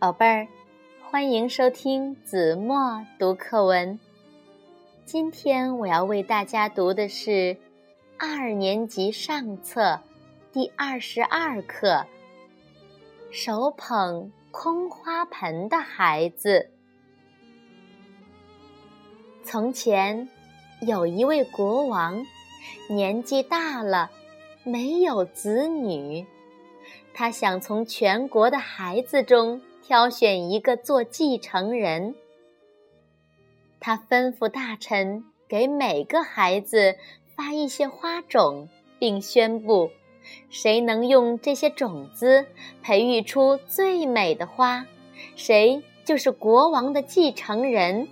宝贝儿，欢迎收听子墨读课文。今天我要为大家读的是二年级上册第二十二课《手捧空花盆的孩子》。从前有一位国王，年纪大了，没有子女，他想从全国的孩子中。挑选一个做继承人，他吩咐大臣给每个孩子发一些花种，并宣布，谁能用这些种子培育出最美的花，谁就是国王的继承人。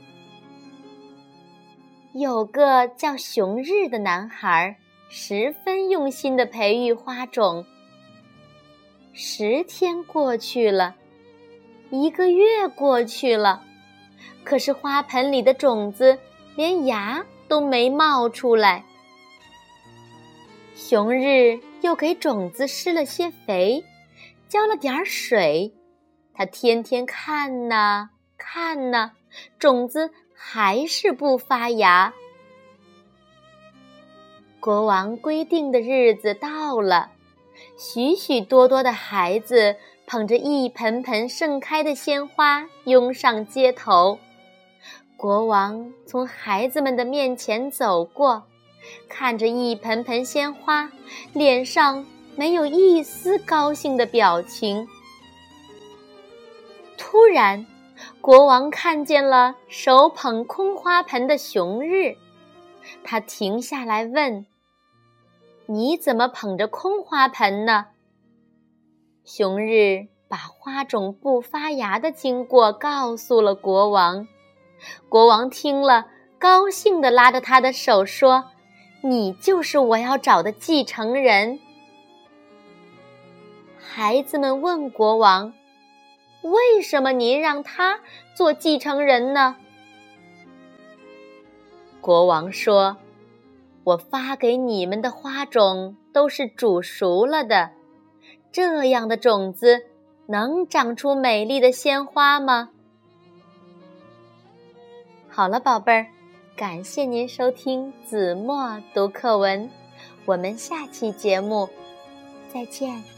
有个叫熊日的男孩，十分用心的培育花种。十天过去了。一个月过去了，可是花盆里的种子连芽都没冒出来。熊日又给种子施了些肥，浇了点水，他天天看呐看呐，种子还是不发芽。国王规定的日子到了，许许多多的孩子。捧着一盆盆盛开的鲜花拥上街头，国王从孩子们的面前走过，看着一盆盆鲜花，脸上没有一丝高兴的表情。突然，国王看见了手捧空花盆的熊日，他停下来问：“你怎么捧着空花盆呢？”熊日把花种不发芽的经过告诉了国王，国王听了，高兴地拉着他的手说：“你就是我要找的继承人。”孩子们问国王：“为什么您让他做继承人呢？”国王说：“我发给你们的花种都是煮熟了的。”这样的种子能长出美丽的鲜花吗？好了，宝贝儿，感谢您收听子墨读课文，我们下期节目再见。